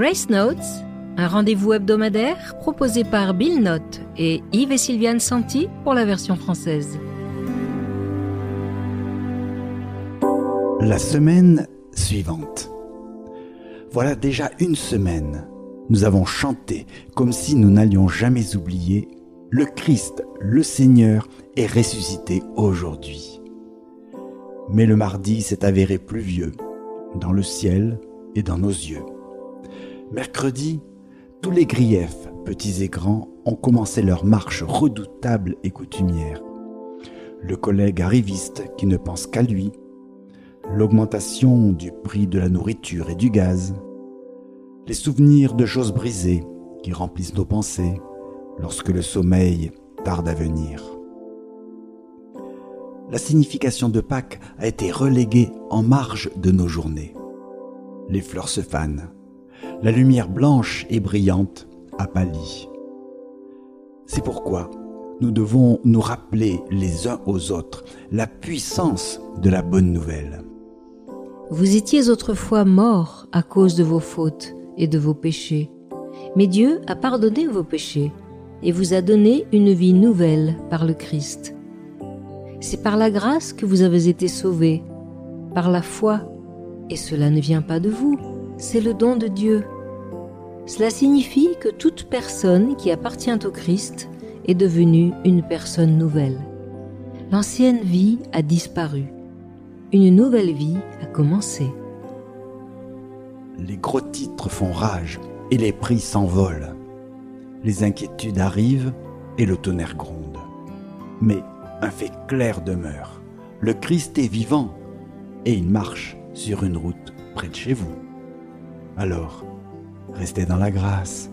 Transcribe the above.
Grace Notes, un rendez-vous hebdomadaire proposé par Bill Note et Yves et Sylviane Santi pour la version française. La semaine suivante. Voilà déjà une semaine. Nous avons chanté comme si nous n'allions jamais oublier le Christ, le Seigneur, est ressuscité aujourd'hui. Mais le mardi s'est avéré pluvieux, dans le ciel et dans nos yeux. Mercredi, tous les griefs, petits et grands, ont commencé leur marche redoutable et coutumière. Le collègue arriviste qui ne pense qu'à lui, l'augmentation du prix de la nourriture et du gaz, les souvenirs de choses brisées qui remplissent nos pensées lorsque le sommeil tarde à venir. La signification de Pâques a été reléguée en marge de nos journées. Les fleurs se fanent, la lumière blanche et brillante a pâli. C'est pourquoi nous devons nous rappeler les uns aux autres la puissance de la bonne nouvelle. Vous étiez autrefois morts à cause de vos fautes et de vos péchés, mais Dieu a pardonné vos péchés et vous a donné une vie nouvelle par le Christ. C'est par la grâce que vous avez été sauvés, par la foi, et cela ne vient pas de vous, c'est le don de Dieu. Cela signifie que toute personne qui appartient au Christ est devenue une personne nouvelle. L'ancienne vie a disparu une nouvelle vie a commencé. Les gros titres font rage et les prix s'envolent. Les inquiétudes arrivent et le tonnerre gronde. Mais un fait clair demeure. Le Christ est vivant et il marche sur une route près de chez vous. Alors, restez dans la grâce.